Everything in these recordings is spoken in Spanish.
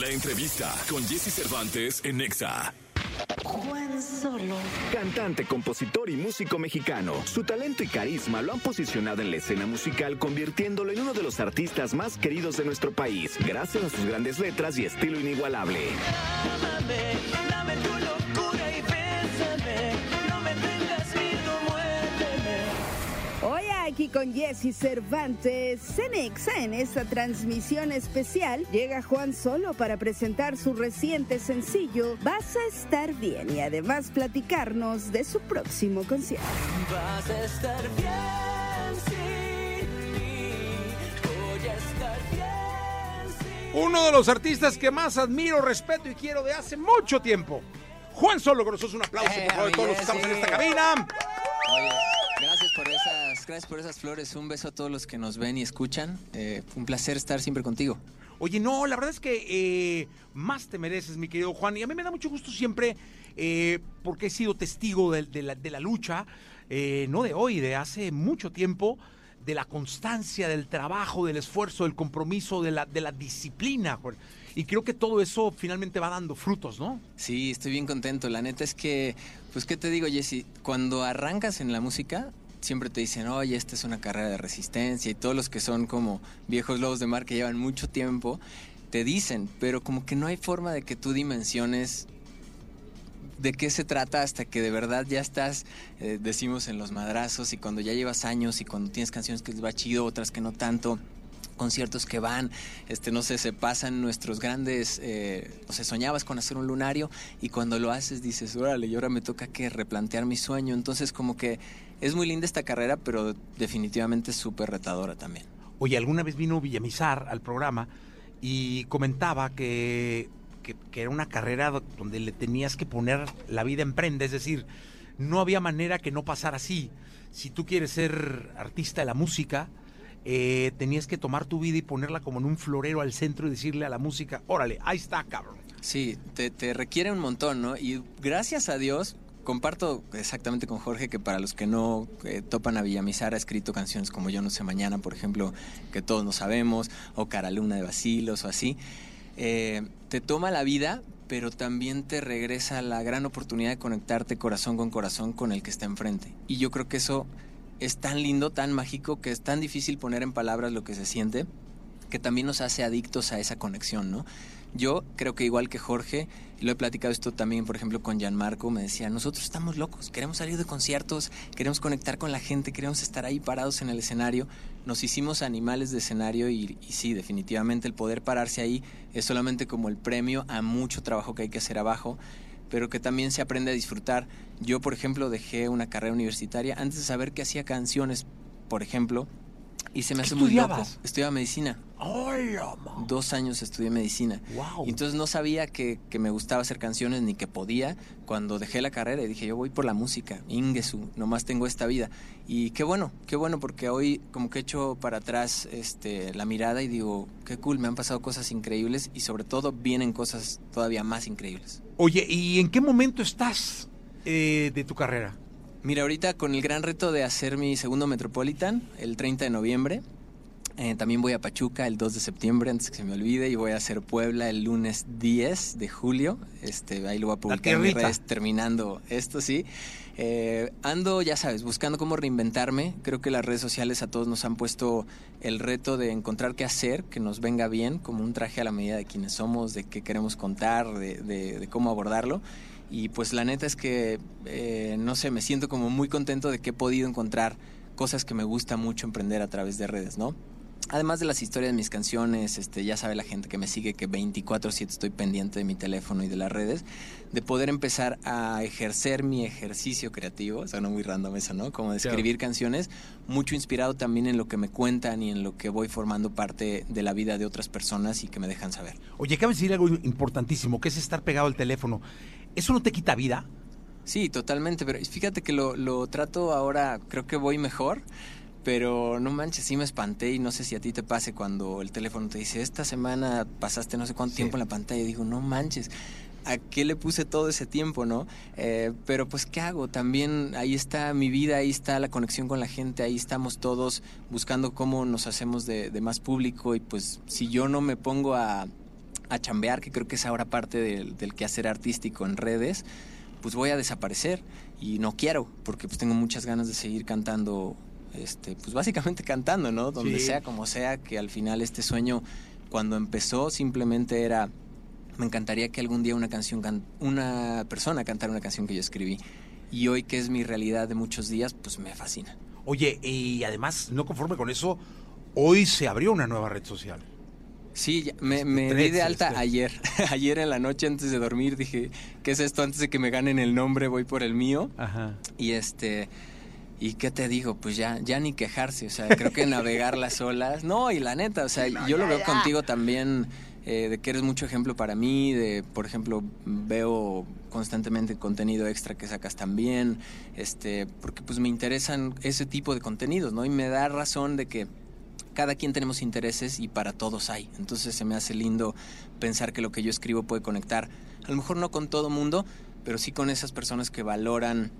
La entrevista con Jesse Cervantes en Nexa. Juan Solo. Cantante, compositor y músico mexicano. Su talento y carisma lo han posicionado en la escena musical, convirtiéndolo en uno de los artistas más queridos de nuestro país, gracias a sus grandes letras y estilo inigualable. Ámame, dame tu aquí con Jesse Cervantes, Cenexa, en esta transmisión especial, llega Juan Solo para presentar su reciente sencillo Vas a estar bien y además platicarnos de su próximo concierto. Vas a estar bien sin mí. Voy a estar bien sin Uno de los artistas que más admiro, respeto y quiero de hace mucho tiempo. Juan Solo nosotros, un aplauso Eh, por favor, de todos los que estamos en esta cabina. Oye, gracias por esas flores. Un beso a todos los que nos ven y escuchan. Eh, un placer estar siempre contigo. Oye, no, la verdad es que eh, más te mereces, mi querido Juan. Y a mí me da mucho gusto siempre, eh, porque he sido testigo de, de la, de la lucha, no de hoy, de hace mucho tiempo, de la constancia, del trabajo, del esfuerzo, del compromiso, de la, de la disciplina. Juan. Y creo que todo eso finalmente va dando frutos, ¿no? Sí, estoy bien contento. La neta es que, pues, ¿qué te digo, Jesse? Cuando arrancas en la música, siempre te dicen, oye, esta es una carrera de resistencia. Y todos los que son como viejos lobos de mar que llevan mucho tiempo, te dicen, pero como que no hay forma de que tú dimensiones de qué se trata hasta que de verdad ya estás, eh, decimos, en los madrazos y cuando ya llevas años y cuando tienes canciones que les va chido, otras que no tanto conciertos que van, este, no sé, se pasan nuestros grandes, eh, o sea, soñabas con hacer un lunario y cuando lo haces dices, órale, y ahora me toca que replantear mi sueño. Entonces como que es muy linda esta carrera, pero definitivamente súper retadora también. Oye, alguna vez vino Villamizar al programa y comentaba que, que, que era una carrera do- donde le tenías que poner la vida emprende, es decir, no había manera que no pasara así. Si tú quieres ser artista de la música, eh, tenías que tomar tu vida y ponerla como en un florero al centro y decirle a la música, órale, ahí está, cabrón. Sí, te, te requiere un montón, ¿no? Y gracias a Dios, comparto exactamente con Jorge que para los que no eh, topan a Villamizar ha escrito canciones como Yo no sé mañana, por ejemplo, que todos no sabemos, o Cara Luna de Basilos o así. Eh, te toma la vida, pero también te regresa la gran oportunidad de conectarte corazón con corazón con el que está enfrente. Y yo creo que eso es tan lindo, tan mágico, que es tan difícil poner en palabras lo que se siente, que también nos hace adictos a esa conexión, ¿no? Yo creo que igual que Jorge, lo he platicado esto también, por ejemplo, con Gianmarco, me decía, nosotros estamos locos, queremos salir de conciertos, queremos conectar con la gente, queremos estar ahí parados en el escenario. Nos hicimos animales de escenario y, y sí, definitivamente el poder pararse ahí es solamente como el premio a mucho trabajo que hay que hacer abajo, pero que también se aprende a disfrutar. Yo, por ejemplo, dejé una carrera universitaria antes de saber que hacía canciones, por ejemplo, y se me ¿Qué hace muy loco. Estudiaba medicina. Dos años estudié medicina. Wow. Y entonces no sabía que, que me gustaba hacer canciones ni que podía. Cuando dejé la carrera y dije, yo voy por la música, Ingesu, nomás tengo esta vida. Y qué bueno, qué bueno, porque hoy como que echo para atrás este, la mirada y digo, qué cool, me han pasado cosas increíbles y sobre todo vienen cosas todavía más increíbles. Oye, ¿y en qué momento estás eh, de tu carrera? Mira, ahorita con el gran reto de hacer mi segundo Metropolitan, el 30 de noviembre. Eh, también voy a Pachuca el 2 de septiembre, antes que se me olvide, y voy a hacer Puebla el lunes 10 de julio. Este, ahí lo voy a publicar en mis redes terminando esto, sí. Eh, ando, ya sabes, buscando cómo reinventarme. Creo que las redes sociales a todos nos han puesto el reto de encontrar qué hacer, que nos venga bien, como un traje a la medida de quienes somos, de qué queremos contar, de, de- de cómo abordarlo. Y pues la neta es que, eh, no sé, me siento como muy contento de que he podido encontrar cosas que me gusta mucho emprender a través de redes, ¿no? Además de las historias de mis canciones, este, ya sabe la gente que me sigue que 24/7 estoy pendiente de mi teléfono y de las redes, de poder empezar a ejercer mi ejercicio creativo, suena muy random eso, ¿no? Como de Claro. escribir canciones, mucho inspirado también en lo que me cuentan y en lo que voy formando parte de la vida de otras personas y que me dejan saber. Oye, acabas de decir algo importantísimo, que es estar pegado al teléfono. ¿Eso no te quita vida? Sí, totalmente, pero fíjate que lo, lo trato ahora, creo que voy mejor, pero no manches, sí me espanté y no sé si a ti te pase cuando el teléfono te dice, esta semana pasaste no sé cuánto Sí. tiempo en la pantalla, y digo, no manches, ¿a qué le puse todo ese tiempo, no? Eh, pero pues, ¿qué hago? También ahí está mi vida, ahí está la conexión con la gente, ahí estamos todos buscando cómo nos hacemos de, de más público y pues si yo no me pongo a a chambear, que creo que es ahora parte del, del quehacer artístico en redes, pues voy a desaparecer y no quiero, porque pues tengo muchas ganas de seguir cantando, este, pues básicamente cantando, ¿no? Donde Sí. sea, como sea, que al final este sueño, cuando empezó, simplemente era, me encantaría que algún día una canción, can- una persona cantara una canción que yo escribí. Y hoy que es mi realidad de muchos días, pues me fascina. Oye, y además, no conforme con eso, hoy se abrió una nueva red social. Sí, ya- me, me Threads, di de alta este. ayer. ayer en la noche antes de dormir dije, ¿qué es esto? Antes de que me ganen el nombre voy por el mío. Ajá. Y este, ¿y qué te digo? Pues ya, ya ni quejarse, o sea, creo que navegar las olas. No, y la neta, o sea, yo lo veo contigo también, eh, de que eres mucho ejemplo para mí, de, por ejemplo, veo constantemente contenido extra que sacas también, este, porque pues me interesan ese tipo de contenidos, ¿no? Y me da razón de que cada quien tenemos intereses y para todos hay. Entonces se me hace lindo pensar que lo que yo escribo puede conectar, a lo mejor no con todo mundo, pero sí con esas personas que valoran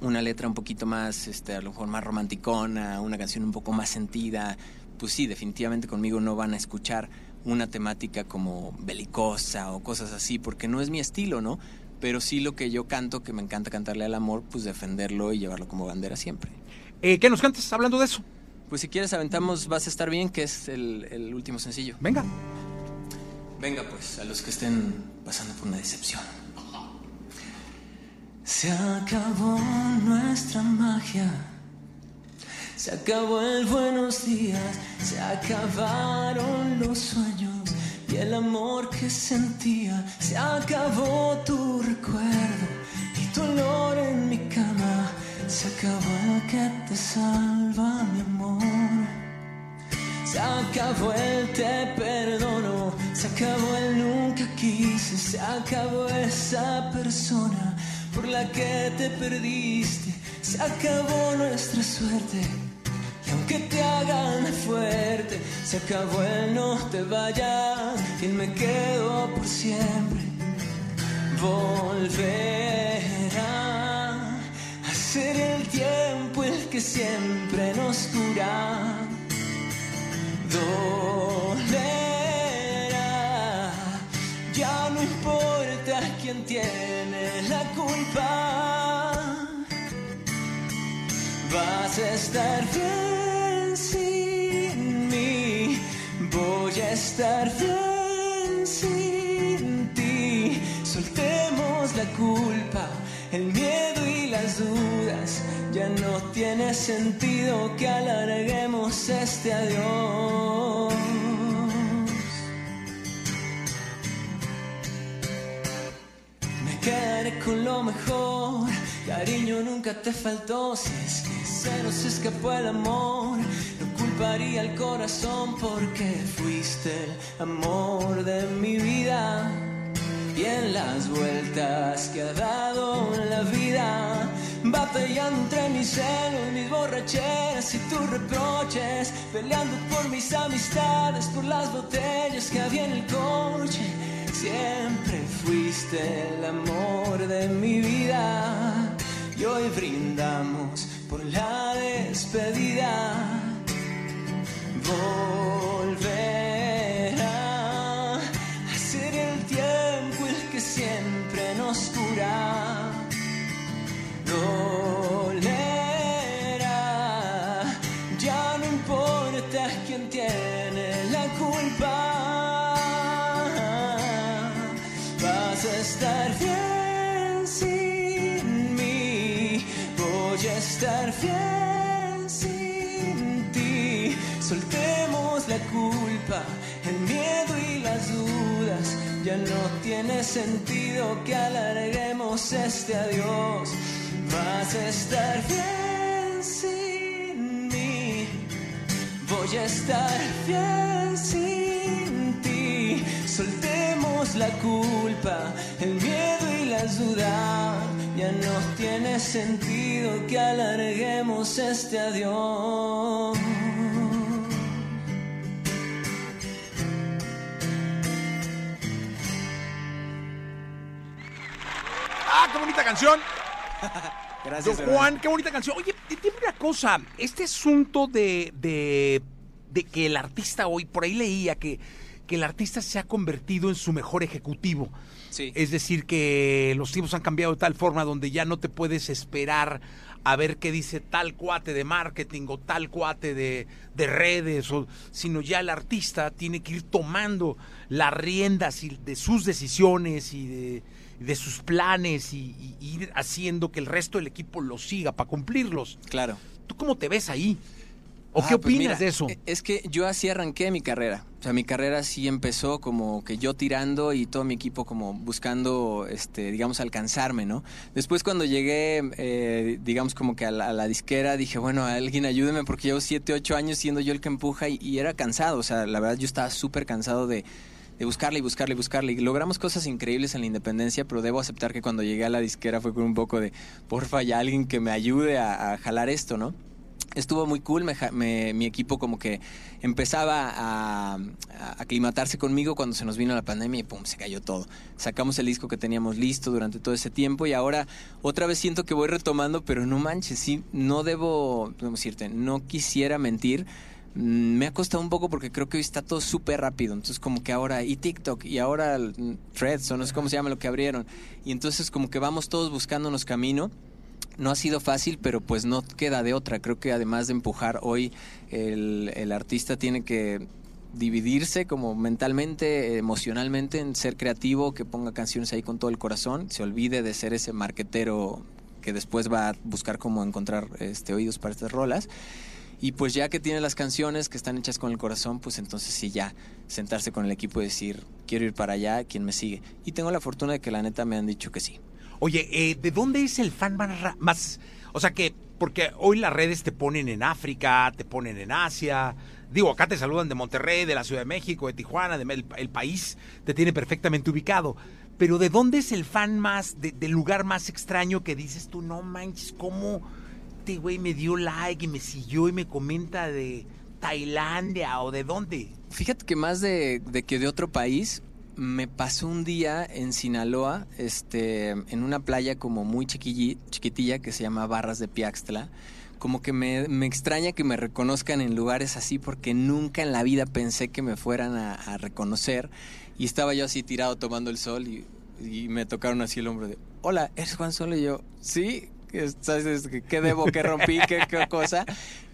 una letra un poquito más, este, a lo mejor más romanticona, una canción un poco más sentida. Pues sí, definitivamente conmigo no van a escuchar una temática como belicosa o cosas así, porque no es mi estilo, ¿no? Pero sí lo que yo canto, que me encanta cantarle al amor, pues defenderlo y llevarlo como bandera siempre. Eh, ¿Qué nos cantas hablando de eso? Pues si quieres aventamos Vas a estar bien, que es el, el último sencillo. Venga. Venga pues, a los que estén pasando por una decepción. Se acabó nuestra magia. Se acabó el buenos días. Se acabaron los sueños y el amor que sentía. Se acabó tu recuerdo y tu olor en mi cama. Se acabó el que te salva, mi amor. Se acabó el te perdono, se acabó el nunca quise, se acabó esa persona por la que te perdiste, se acabó nuestra suerte. Y aunque te hagan fuerte, se acabó el no te vayas y me quedo por siempre. Volverá a ser el tiempo el que siempre nos cura dolerá. Quién tiene la culpa. Vas a estar bien sin mí. Voy a estar bien sin ti. Soltemos la culpa, el miedo y las dudas. Ya no tiene sentido que alarguemos este adiós. Con lo mejor. Cariño nunca te faltó. Si es que se nos escapó el amor, no culparía al corazón porque fuiste el amor de mi vida. Y en las vueltas que ha dado la vida, batallando entre mis celos, mis borracheras y tus reproches, peleando por mis amistades, por las botellas que había en el coche. Siempre fuiste el amor de mi vida y hoy brindamos por la despedida. Volverá a ser el tiempo el que siempre nos cura. Dolerá, ya no importa quién tiene la culpa. Estar bien sin mí, voy a estar bien sin ti. Soltemos la culpa, el miedo y las dudas. Ya no tiene sentido que alarguemos este adiós. Vas a estar bien sin mí. Voy a estar bien sin. La culpa, el miedo y las dudas. Ya no tiene sentido que alarguemos este adiós. ¡Ah, qué bonita canción! Gracias, Don Juan, qué bonita canción. Oye, dime una cosa, este asunto de, de, de que el artista hoy, por ahí leía que, que el artista se ha convertido en su mejor ejecutivo. Sí. Es decir, que los tiempos han cambiado de tal forma donde ya no te puedes esperar a ver qué dice tal cuate de marketing o tal cuate de, de redes, o, sino ya el artista tiene que ir tomando las riendas y de sus decisiones y de, y de sus planes y, y ir haciendo que el resto del equipo lo siga para cumplirlos. Claro. ¿Tú cómo te ves ahí? ¿O Ah, qué pues opinas mira, de eso? e- Es que yo así arranqué mi carrera. O sea, mi carrera sí empezó como que yo tirando y todo mi equipo como buscando, este, digamos, alcanzarme, ¿no? Después cuando llegué, eh, digamos, como que a la, a la disquera, dije, bueno, alguien ayúdeme porque llevo 7, 8 años siendo yo el que empuja y, y era cansado. O sea, la verdad yo estaba súper cansado de, de buscarle y buscarle y buscarle. Y logramos cosas increíbles en la independencia, pero debo aceptar que cuando llegué a la disquera fue con un poco de, porfa, ya alguien que me ayude a, a jalar esto, ¿no? Estuvo muy cool, me me- mi equipo como que empezaba a, a aclimatarse conmigo cuando se nos vino la pandemia y pum, se cayó todo. Sacamos el disco que teníamos listo durante todo ese tiempo y ahora otra vez siento que voy retomando, pero no manches, sí, no debo, ¿cómo decirte? No quisiera mentir. Mm, Me ha costado un poco porque creo que hoy está todo súper rápido. Entonces, como que ahora, y TikTok, y ahora Threads, o no sé cómo se llama lo que abrieron. Y entonces, como que vamos todos buscándonos camino no ha sido fácil, pero pues no queda de otra. Creo que además de empujar hoy, el, el artista tiene que dividirse como mentalmente, emocionalmente, en ser creativo, que ponga canciones ahí con todo el corazón, se olvide de ser ese marquetero que después va a buscar cómo encontrar este oídos para estas rolas. Y pues ya que tiene las canciones que están hechas con el corazón, pues entonces sí ya sentarse con el equipo y decir, quiero ir para allá, ¿quién me sigue? Y tengo la fortuna de que la neta me han dicho que sí. Oye, eh, ¿de dónde es el fan más, más... O sea que, porque hoy las redes te ponen en África, te ponen en Asia. Digo, acá te saludan de Monterrey, de la Ciudad de México, de Tijuana, de, el, país te tiene perfectamente ubicado. Pero ¿de dónde es el fan más, de- del lugar más extraño que dices tú, no manches, cómo este güey me dio like y me siguió y me comenta de Tailandia o de dónde? Fíjate que más de que de otro país, me pasó un día en Sinaloa, este, en una playa como muy chiquitilla que se llama Barras de Piaxtla. Como que me, me extraña que me reconozcan en lugares así porque nunca en la vida pensé que me fueran a, a reconocer. Y estaba yo así tirado tomando el sol y, y me tocaron así el hombro de, hola, ¿eres Juan Solo? Y yo, sí, ¿sabes qué debo, qué rompí, qué, qué cosa?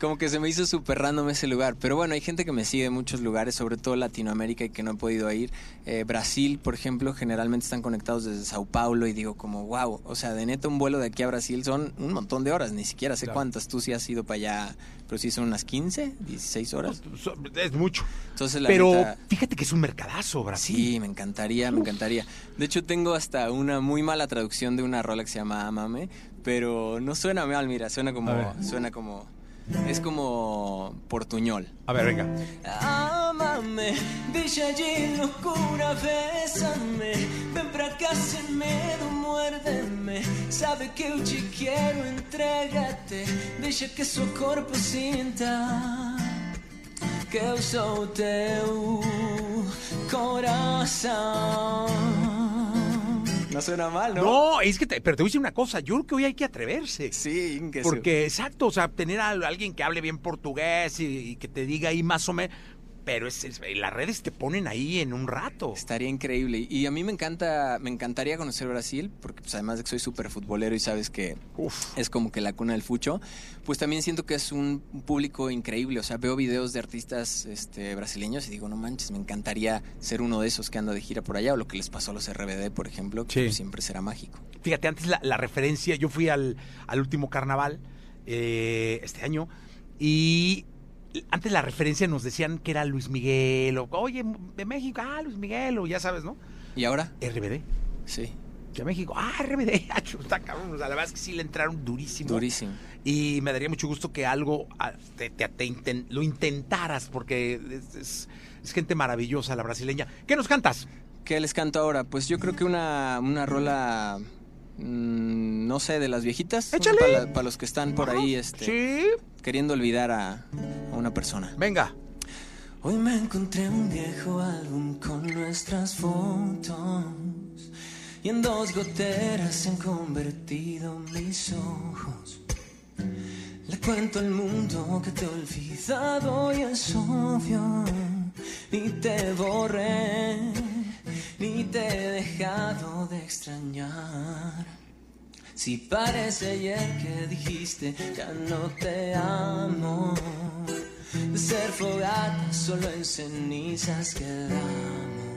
Como que se me hizo súper random ese lugar. Pero bueno, hay gente que me sigue en muchos lugares, sobre todo Latinoamérica y que no he podido ir. Eh, Brasil, por ejemplo, generalmente están conectados desde Sao Paulo y digo como, wow, o sea, de neta un vuelo de aquí a Brasil son un montón de horas, ni siquiera sé Claro. cuántas. Tú sí has ido para allá, pero sí son unas 15, 16 horas. Es mucho. Entonces, la Pero neta, fíjate que es un mercadazo, Brasil. Sí, me encantaría, me encantaría. De hecho, tengo hasta una muy mala traducción de una rola que se llama Amame, pero no suena mal, mira, suena como, suena como, es como portuñol. A ver, venga. Amame, dice allí locura, bésame. Vem pra cá sem medo, muérdeme. Sabe que eu te quero, entrégate. Deixa que seu corpo sinta Que eu sou teu coração No suena mal, ¿no? No, es que, te- pero te voy a decir una cosa, yo creo que hoy hay que atreverse. Sí, que sí. Porque, exacto, o sea, tener a alguien que hable bien portugués y, y que te diga ahí más o menos, pero es, es- las redes te ponen ahí en un rato. Estaría increíble. Y a mí me encanta, me encantaría conocer Brasil, porque pues, además de que soy súper futbolero y sabes que Uf. es como que la cuna del fucho, pues también siento que es un público increíble. O sea, veo videos de artistas este, brasileños y digo, no manches, me encantaría ser uno de esos que anda de gira por allá, o lo que les pasó a los RBD, por ejemplo, que Sí. pues, siempre será mágico. Fíjate, antes la, la referencia, yo fui al, al último carnaval eh, este año y antes la referencia nos decían que era Luis Miguel o, oye, de México, ah, Luis Miguel, o ya sabes, ¿no? ¿Y ahora? RBD. Sí, De México, ah, RBD, ah, está cabrón, o sea, la verdad es que sí le entraron durísimo. durísimo. Y me daría mucho gusto que algo te, te- te inten- lo intentaras, porque es, es- es gente maravillosa la brasileña. ¿Qué nos cantas? ¿Qué les canto ahora? Pues yo creo que una, una rola, mm, no sé, de las viejitas. Échale. Para, para los que están por ahí este, Sí, queriendo olvidar a, a una persona. venga. Hoy me encontré un viejo álbum con nuestras fotos y en dos goteras se han convertido mis ojos. Le cuento al mundo que te he olvidado y es obvio ni te borré, ni te he dejado de extrañar. Si parece ayer que dijiste ya no te amo, de ser fogata solo en cenizas quedamos.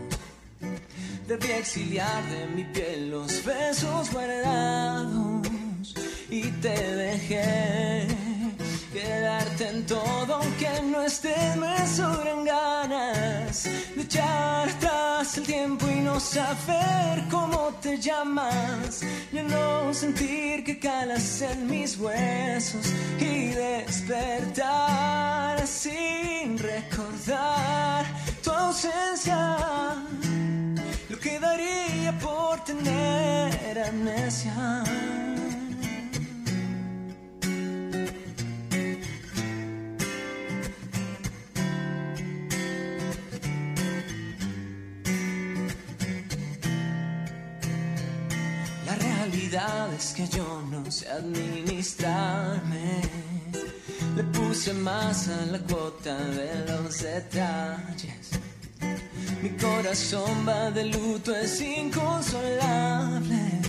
Debí exiliar de mi piel los besos guardados y te dejé quedarte en todo aunque no estés me sobran ganas de echar el tiempo y no saber cómo te llamas. Ya no sentir que calas en mis huesos y despertar sin recordar tu ausencia. Lo que daría por tener amnesia que yo no sé administrarme. Le puse más a la cuota de los detalles. Mi corazón va de luto, es inconsolable.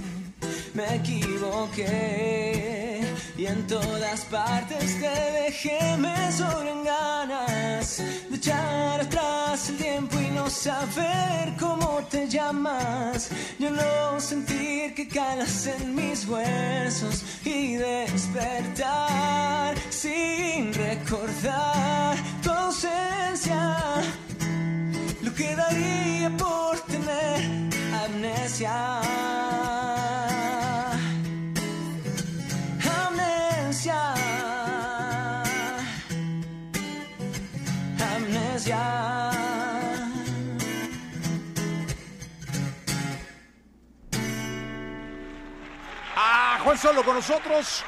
Me equivoqué y en todas partes te dejé, me sobran ganas de echar atrás el tiempo y no saber cómo te llamas. Yo no sentir que calas en mis huesos y despertar sin recordar tu ausencia. Solo con nosotros.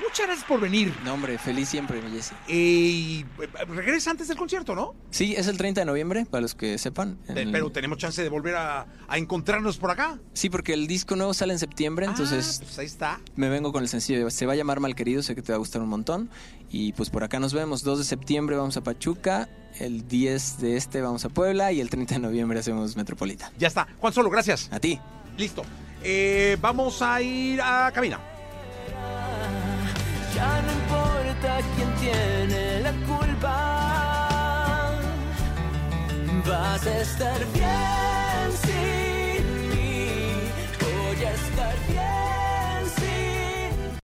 Muchas gracias por venir. No, hombre, feliz siempre, mi Jesse. Y eh, regresa antes del concierto, ¿no? Sí, es el 30 de noviembre, para los que sepan. Eh, pero tenemos chance de volver a, encontrarnos por acá. Sí, porque el disco nuevo sale en septiembre, ah, entonces. Pues ahí está. Me vengo con el sencillo. Se va a llamar Malquerido, sé que te va a gustar un montón. Y pues por acá nos vemos. 2 de septiembre vamos a Pachuca, el 10 de este vamos a Puebla y el 30 de noviembre hacemos Metropolita. Ya está. Juan Solo, gracias. A ti. Listo. Eh, vamos a ir a cabina. Ya no importa quién tiene la culpa, vas a estar bien.